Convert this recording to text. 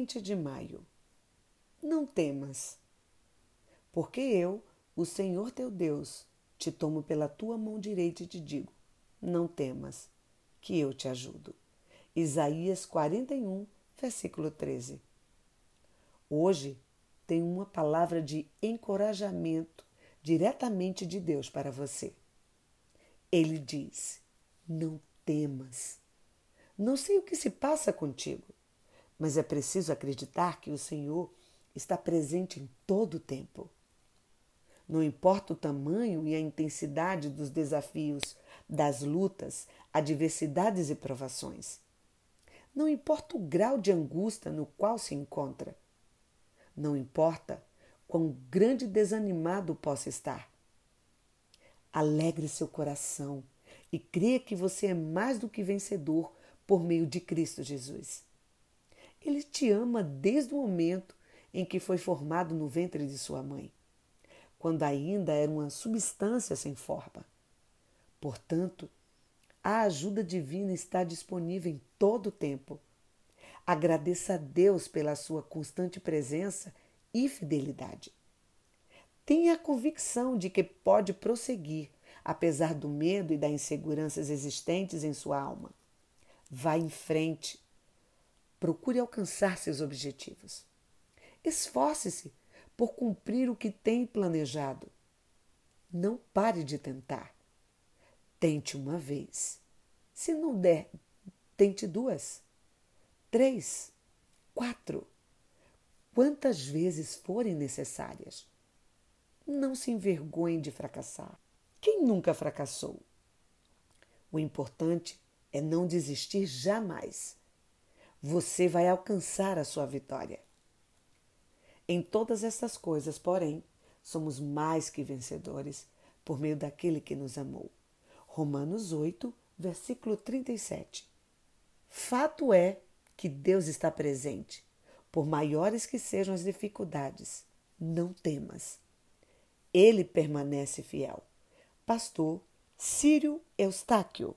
20 de maio. Não temas, porque eu, o Senhor teu Deus, te tomo pela tua mão direita e te digo: não temas, que eu te ajudo. Isaías 41, versículo 13. Hoje tem uma palavra de encorajamento diretamente de Deus para você. Ele diz: Não temas. Não sei o que se passa contigo, mas é preciso acreditar que o Senhor está presente em todo o tempo. Não importa o tamanho e a intensidade dos desafios, das lutas, adversidades e provações. Não importa o grau de angústia no qual se encontra. Não importa quão grande desanimado possa estar. Alegre seu coração e creia que você é mais do que vencedor por meio de Cristo Jesus. Ele te ama desde o momento em que foi formado no ventre de sua mãe, quando ainda era uma substância sem forma. Portanto, a ajuda divina está disponível em todo o tempo. Agradeça a Deus pela sua constante presença e fidelidade. Tenha a convicção de que pode prosseguir, apesar do medo e das inseguranças existentes em sua alma. Vá em frente. Procure alcançar seus objetivos. Esforce-se por cumprir o que tem planejado. Não pare de tentar. Tente uma vez. Se não der, tente duas, três, quatro, quantas vezes forem necessárias. Não se envergonhe de fracassar. Quem nunca fracassou? O importante é não desistir jamais. Você vai alcançar a sua vitória. Em todas essas coisas, porém, somos mais que vencedores por meio daquele que nos amou. Romanos 8, versículo 37. Fato é que Deus está presente, por maiores que sejam as dificuldades. Não temas. Ele permanece fiel. Pastor Círio Eustáquio